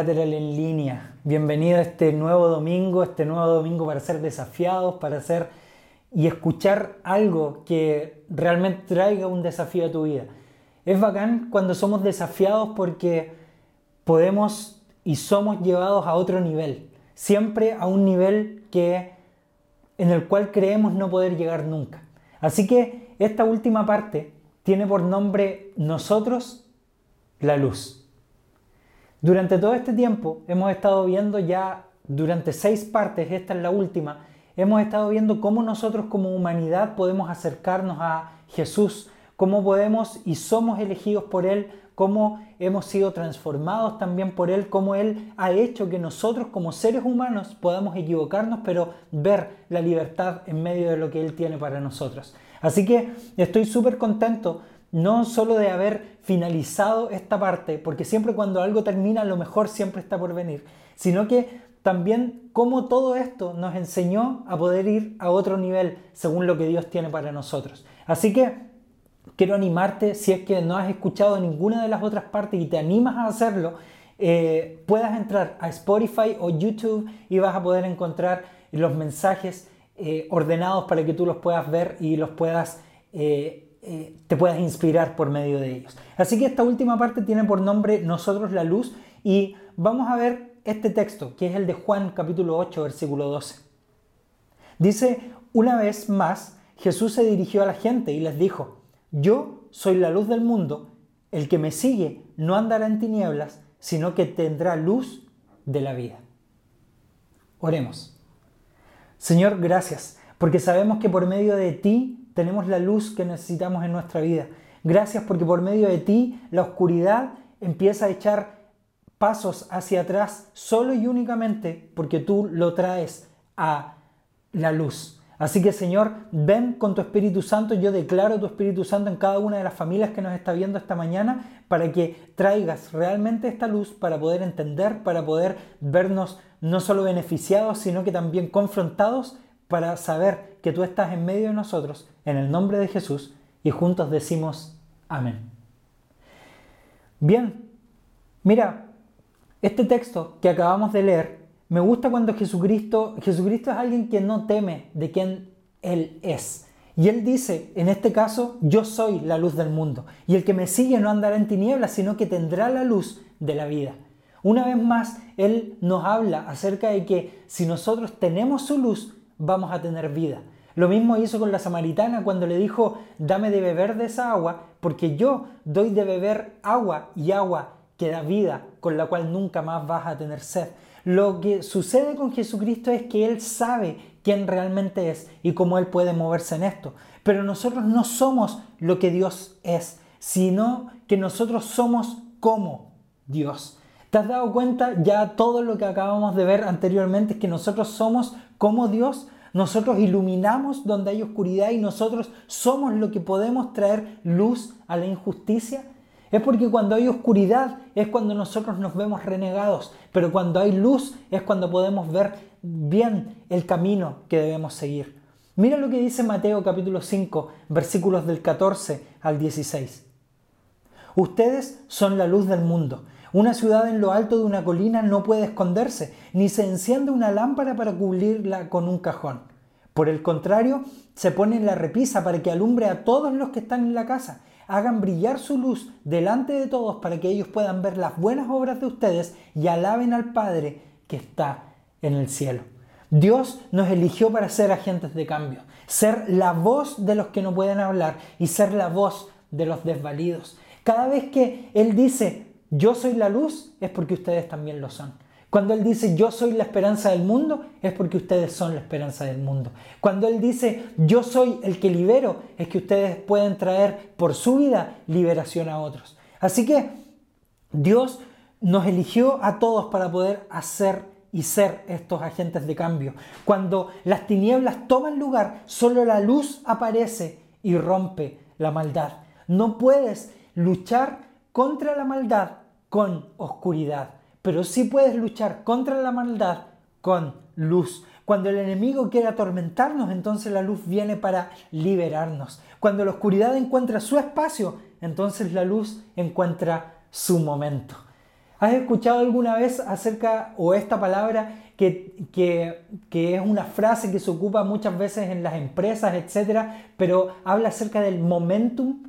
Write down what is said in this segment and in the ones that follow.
Collateral en línea. Bienvenido a este nuevo domingo, este nuevo domingo para ser desafiados, para hacer y escuchar algo que realmente traiga un desafío a tu vida. Es bacán cuando somos desafiados porque podemos y somos llevados a otro nivel, siempre a un nivel que en el cual creemos no poder llegar nunca. Así que esta última parte tiene por nombre Nosotros la luz. Durante todo este tiempo hemos estado viendo ya durante seis partes, esta es la última, hemos estado viendo cómo nosotros como humanidad podemos acercarnos a Jesús, cómo podemos y somos elegidos por Él, cómo hemos sido transformados también por Él, cómo Él ha hecho que nosotros como seres humanos podamos equivocarnos, pero ver la libertad en medio de lo que Él tiene para nosotros. Así que estoy súper contento no solo de haber finalizado esta parte, porque siempre cuando algo termina lo mejor siempre está por venir, sino que también cómo todo esto nos enseñó a poder ir a otro nivel según lo que Dios tiene para nosotros. Así que quiero animarte, si es que no has escuchado ninguna de las otras partes y te animas a hacerlo, eh, puedas entrar a Spotify o YouTube y vas a poder encontrar los mensajes eh, ordenados para que tú los puedas ver y los puedas... Eh, eh, te puedas inspirar por medio de ellos. Así que esta última parte tiene por nombre Nosotros la luz y vamos a ver este texto, que es el de Juan capítulo 8, versículo 12. Dice, una vez más, Jesús se dirigió a la gente y les dijo, yo soy la luz del mundo, el que me sigue no andará en tinieblas, sino que tendrá luz de la vida. Oremos. Señor, gracias, porque sabemos que por medio de ti tenemos la luz que necesitamos en nuestra vida. Gracias porque por medio de ti la oscuridad empieza a echar pasos hacia atrás solo y únicamente porque tú lo traes a la luz. Así que Señor, ven con tu Espíritu Santo, yo declaro tu Espíritu Santo en cada una de las familias que nos está viendo esta mañana para que traigas realmente esta luz para poder entender, para poder vernos no solo beneficiados, sino que también confrontados para saber que tú estás en medio de nosotros, en el nombre de Jesús, y juntos decimos amén. Bien, mira, este texto que acabamos de leer, me gusta cuando Jesucristo, Jesucristo es alguien que no teme de quién Él es. Y Él dice, en este caso, yo soy la luz del mundo, y el que me sigue no andará en tinieblas, sino que tendrá la luz de la vida. Una vez más, Él nos habla acerca de que si nosotros tenemos su luz, vamos a tener vida. Lo mismo hizo con la samaritana cuando le dijo, dame de beber de esa agua, porque yo doy de beber agua y agua que da vida, con la cual nunca más vas a tener sed. Lo que sucede con Jesucristo es que Él sabe quién realmente es y cómo Él puede moverse en esto. Pero nosotros no somos lo que Dios es, sino que nosotros somos como Dios. ¿Te has dado cuenta ya todo lo que acabamos de ver anteriormente? Es que nosotros somos como Dios. Nosotros iluminamos donde hay oscuridad y nosotros somos lo que podemos traer luz a la injusticia. Es porque cuando hay oscuridad es cuando nosotros nos vemos renegados, pero cuando hay luz es cuando podemos ver bien el camino que debemos seguir. Mira lo que dice Mateo capítulo 5, versículos del 14 al 16. Ustedes son la luz del mundo. Una ciudad en lo alto de una colina no puede esconderse, ni se enciende una lámpara para cubrirla con un cajón. Por el contrario, se pone en la repisa para que alumbre a todos los que están en la casa. Hagan brillar su luz delante de todos para que ellos puedan ver las buenas obras de ustedes y alaben al Padre que está en el cielo. Dios nos eligió para ser agentes de cambio, ser la voz de los que no pueden hablar y ser la voz de los desvalidos. Cada vez que Él dice, yo soy la luz, es porque ustedes también lo son. Cuando Él dice yo soy la esperanza del mundo, es porque ustedes son la esperanza del mundo. Cuando Él dice yo soy el que libero, es que ustedes pueden traer por su vida liberación a otros. Así que Dios nos eligió a todos para poder hacer y ser estos agentes de cambio. Cuando las tinieblas toman lugar, solo la luz aparece y rompe la maldad. No puedes luchar contra la maldad con oscuridad, pero sí puedes luchar contra la maldad con luz. Cuando el enemigo quiere atormentarnos, entonces la luz viene para liberarnos. Cuando la oscuridad encuentra su espacio, entonces la luz encuentra su momento. ¿Has escuchado alguna vez acerca o esta palabra que, que, es una frase que se ocupa muchas veces en las empresas, etcétera, pero habla acerca del momentum?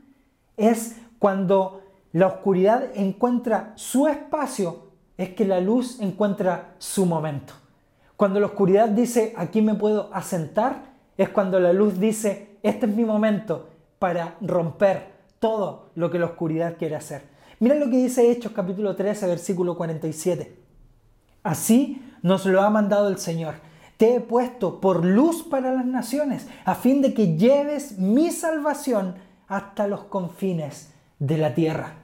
Es cuando la oscuridad encuentra su espacio, es que la luz encuentra su momento. Cuando la oscuridad dice, aquí me puedo asentar, es cuando la luz dice, este es mi momento para romper todo lo que la oscuridad quiere hacer. Mira lo que dice Hechos capítulo 13, versículo 47. Así nos lo ha mandado el Señor. Te he puesto por luz para las naciones, a fin de que lleves mi salvación hasta los confines de la tierra.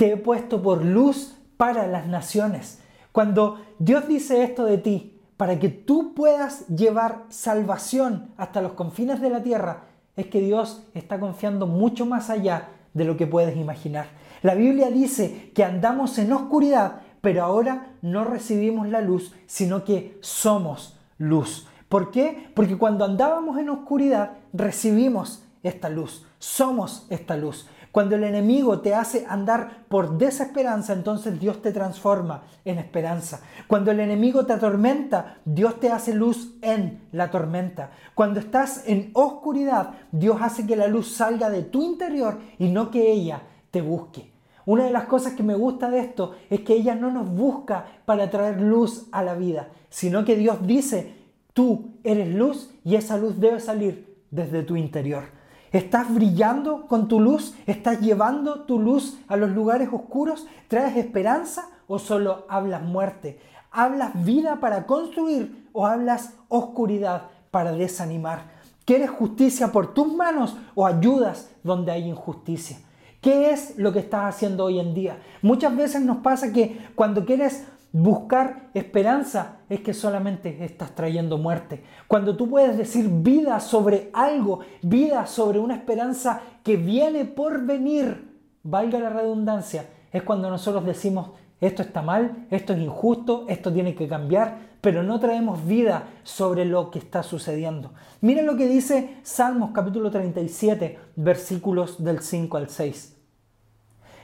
Te he puesto por luz para las naciones. Cuando Dios dice esto de ti, para que tú puedas llevar salvación hasta los confines de la tierra, es que Dios está confiando mucho más allá de lo que puedes imaginar. La Biblia dice que andamos en oscuridad, pero ahora no recibimos la luz, sino que somos luz. ¿Por qué? Porque cuando andábamos en oscuridad recibimos esta luz, somos esta luz. Cuando el enemigo te hace andar por desesperanza, entonces Dios te transforma en esperanza. Cuando el enemigo te atormenta, Dios te hace luz en la tormenta. Cuando estás en oscuridad, Dios hace que la luz salga de tu interior y no que ella te busque. Una de las cosas que me gusta de esto es que ella no nos busca para traer luz a la vida, sino que Dios dice, tú eres luz y esa luz debe salir desde tu interior. ¿Estás brillando con tu luz? ¿Estás llevando tu luz a los lugares oscuros? ¿Traes esperanza o solo hablas muerte? ¿Hablas vida para construir o hablas oscuridad para desanimar? ¿Quieres justicia por tus manos o ayudas donde hay injusticia? ¿Qué es lo que estás haciendo hoy en día? Muchas veces nos pasa que cuando quieres buscar esperanza es que solamente estás trayendo muerte. Cuando tú puedes decir vida sobre algo, vida sobre una esperanza que viene por venir, valga la redundancia, es cuando nosotros decimos esto está mal, esto es injusto, esto tiene que cambiar, pero no traemos vida sobre lo que está sucediendo. Miren lo que dice Salmos capítulo 37, versículos del 5 al 6.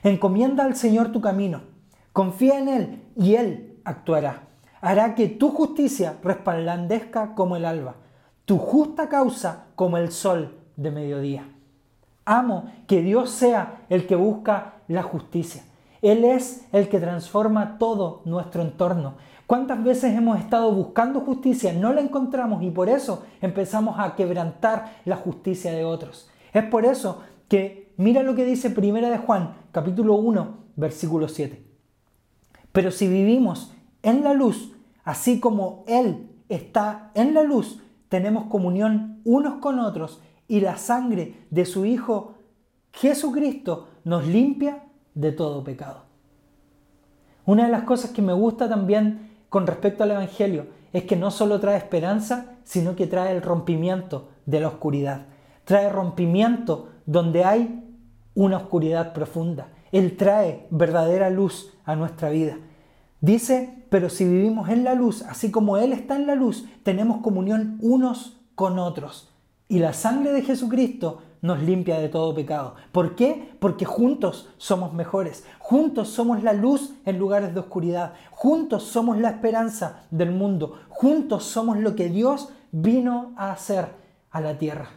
Encomienda al Señor tu camino, confía en Él y Él actuará. Hará que tu justicia resplandezca como el alba, tu justa causa como el sol de mediodía. Amo que Dios sea el que busca la justicia. Él es el que transforma todo nuestro entorno. ¿Cuántas veces hemos estado buscando justicia, no la encontramos y por eso empezamos a quebrantar la justicia de otros? Es por eso que mira lo que dice Primera de Juan, capítulo 1, versículo 7. Pero si vivimos en la luz, así como Él está en la luz, tenemos comunión unos con otros y la sangre de su Hijo Jesucristo nos limpia de todo pecado. Una de las cosas que me gusta también con respecto al Evangelio es que no solo trae esperanza, sino que trae el rompimiento de la oscuridad. Trae rompimiento donde hay una oscuridad profunda. Él trae verdadera luz a nuestra vida. Dice, pero si vivimos en la luz, así como Él está en la luz, tenemos comunión unos con otros. Y la sangre de Jesucristo nos limpia de todo pecado. ¿Por qué? Porque juntos somos mejores. Juntos somos la luz en lugares de oscuridad. Juntos somos la esperanza del mundo. Juntos somos lo que Dios vino a hacer a la tierra.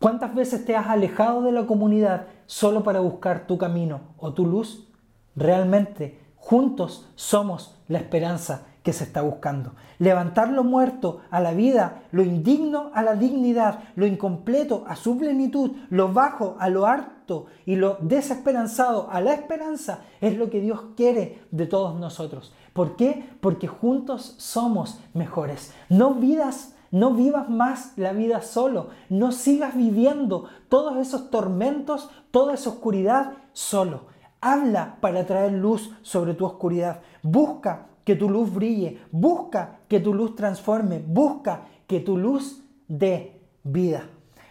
¿Cuántas veces te has alejado de la comunidad solo para buscar tu camino o tu luz? Realmente, juntos somos la esperanza que se está buscando. Levantar lo muerto a la vida, lo indigno a la dignidad, lo incompleto a su plenitud, lo bajo a lo harto y lo desesperanzado a la esperanza es lo que Dios quiere de todos nosotros. ¿Por qué? Porque juntos somos mejores. No vidas no vivas más la vida solo. No sigas viviendo todos esos tormentos, toda esa oscuridad solo. Habla para traer luz sobre tu oscuridad. Busca que tu luz brille. Busca que tu luz transforme. Busca que tu luz dé vida.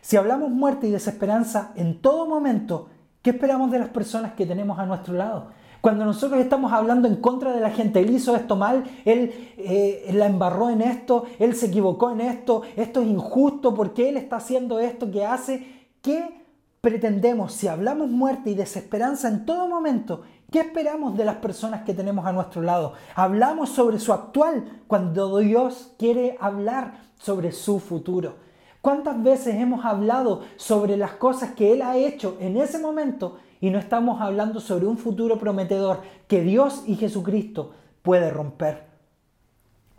Si hablamos muerte y desesperanza en todo momento, ¿qué esperamos de las personas que tenemos a nuestro lado? Cuando nosotros estamos hablando en contra de la gente, él hizo esto mal, él eh, la embarró en esto, él se equivocó en esto, esto es injusto, porque él está haciendo esto que hace? ¿Qué pretendemos, si hablamos muerte y desesperanza en todo momento, ¿qué esperamos de las personas que tenemos a nuestro lado? Hablamos sobre su actual cuando Dios quiere hablar sobre su futuro. ¿Cuántas veces hemos hablado sobre las cosas que Él ha hecho en ese momento y no estamos hablando sobre un futuro prometedor que Dios y Jesucristo puede romper?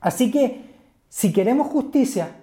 Así que si queremos justicia,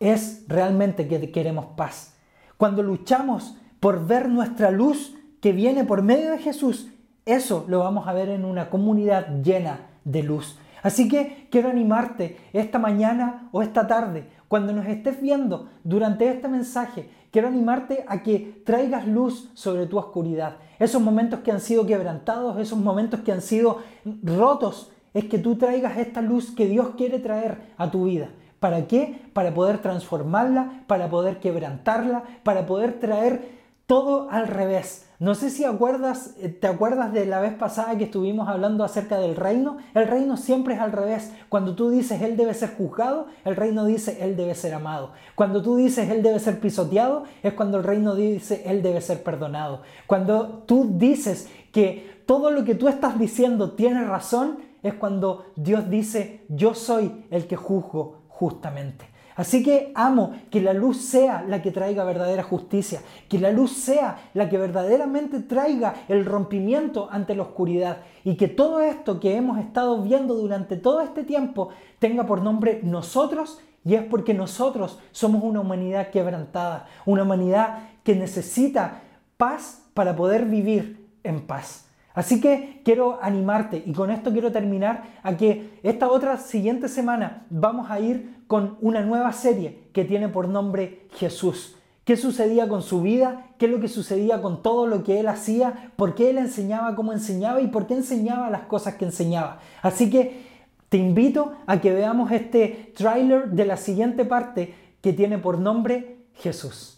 es realmente que queremos paz. Cuando luchamos por ver nuestra luz que viene por medio de Jesús, eso lo vamos a ver en una comunidad llena de luz. Así que quiero animarte esta mañana o esta tarde, cuando nos estés viendo durante este mensaje, quiero animarte a que traigas luz sobre tu oscuridad. Esos momentos que han sido quebrantados, esos momentos que han sido rotos, es que tú traigas esta luz que Dios quiere traer a tu vida. ¿Para qué? Para poder transformarla, para poder quebrantarla, para poder traer todo al revés. No sé si eh, te acuerdas de la vez pasada que estuvimos hablando acerca del reino. El reino siempre es al revés. Cuando tú dices Él debe ser juzgado, el reino dice Él debe ser amado. Cuando tú dices Él debe ser pisoteado, es cuando el reino dice Él debe ser perdonado. Cuando tú dices que todo lo que tú estás diciendo tiene razón, es cuando Dios dice yo soy el que juzgo justamente. Así que amo que la luz sea la que traiga verdadera justicia, que la luz sea la que verdaderamente traiga el rompimiento ante la oscuridad y que todo esto que hemos estado viendo durante todo este tiempo tenga por nombre nosotros y es porque nosotros somos una humanidad quebrantada, una humanidad que necesita paz para poder vivir en paz. Así que quiero animarte y con esto quiero terminar a que esta otra siguiente semana vamos a ir con una nueva serie que tiene por nombre Jesús. ¿Qué sucedía con su vida? ¿Qué es lo que sucedía con todo lo que él hacía? ¿Por qué él enseñaba como enseñaba? ¿Y por qué enseñaba las cosas que enseñaba? Así que te invito a que veamos este tráiler de la siguiente parte que tiene por nombre Jesús.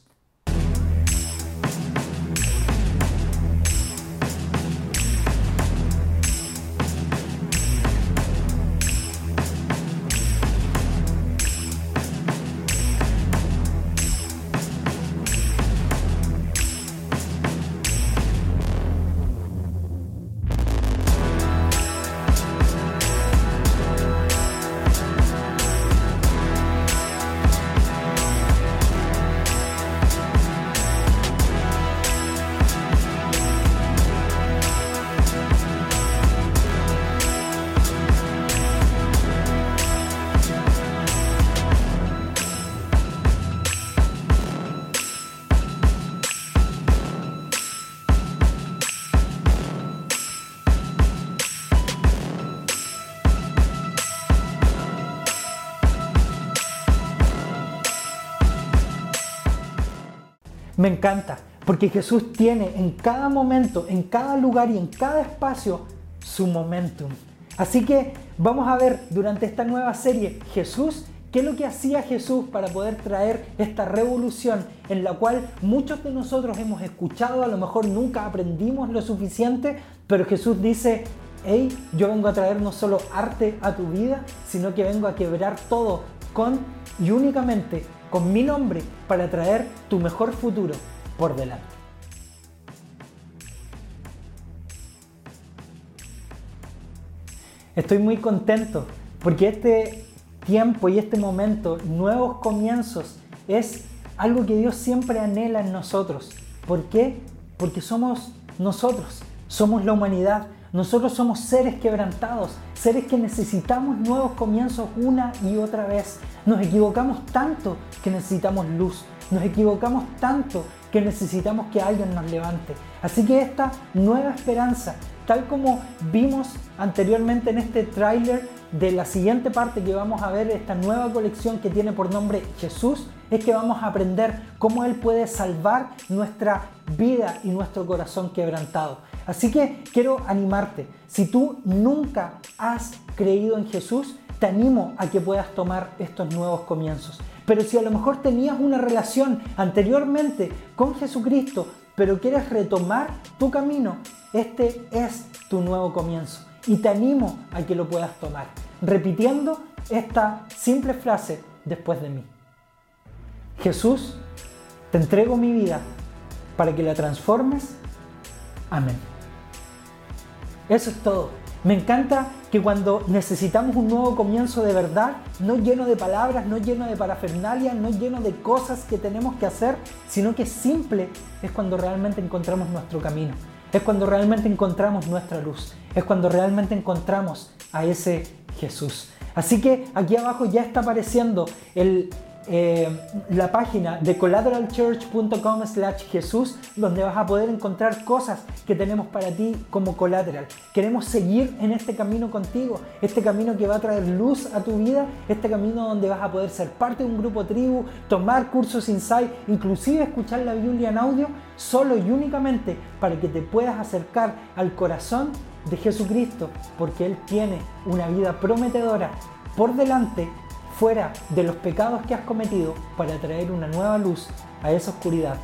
Me encanta, porque Jesús tiene en cada momento, en cada lugar y en cada espacio su momentum. Así que vamos a ver durante esta nueva serie Jesús, qué es lo que hacía Jesús para poder traer esta revolución en la cual muchos de nosotros hemos escuchado, a lo mejor nunca aprendimos lo suficiente, pero Jesús dice, hey, yo vengo a traer no solo arte a tu vida, sino que vengo a quebrar todo con y únicamente con mi nombre para traer tu mejor futuro por delante. Estoy muy contento porque este tiempo y este momento, nuevos comienzos, es algo que Dios siempre anhela en nosotros. ¿Por qué? Porque somos nosotros, somos la humanidad, nosotros somos seres quebrantados, seres que necesitamos nuevos comienzos una y otra vez. Nos equivocamos tanto que necesitamos luz. Nos equivocamos tanto que necesitamos que alguien nos levante. Así que esta nueva esperanza, tal como vimos anteriormente en este tráiler de la siguiente parte que vamos a ver, esta nueva colección que tiene por nombre Jesús, es que vamos a aprender cómo Él puede salvar nuestra vida y nuestro corazón quebrantado. Así que quiero animarte, si tú nunca has creído en Jesús, te animo a que puedas tomar estos nuevos comienzos. Pero si a lo mejor tenías una relación anteriormente con Jesucristo, pero quieres retomar tu camino, este es tu nuevo comienzo. Y te animo a que lo puedas tomar, repitiendo esta simple frase después de mí. Jesús, te entrego mi vida para que la transformes. Amén. Eso es todo. Me encanta que cuando necesitamos un nuevo comienzo de verdad, no lleno de palabras, no lleno de parafernalia, no lleno de cosas que tenemos que hacer, sino que simple, es cuando realmente encontramos nuestro camino. Es cuando realmente encontramos nuestra luz. Es cuando realmente encontramos a ese Jesús. Así que aquí abajo ya está apareciendo el eh, la página de collateralchurch.com slash Jesús, donde vas a poder encontrar cosas que tenemos para ti como colateral. Queremos seguir en este camino contigo, este camino que va a traer luz a tu vida, este camino donde vas a poder ser parte de un grupo tribu, tomar cursos insight, inclusive escuchar la Biblia en audio, solo y únicamente para que te puedas acercar al corazón de Jesucristo, porque Él tiene una vida prometedora por delante fuera de los pecados que has cometido para traer una nueva luz a esa oscuridad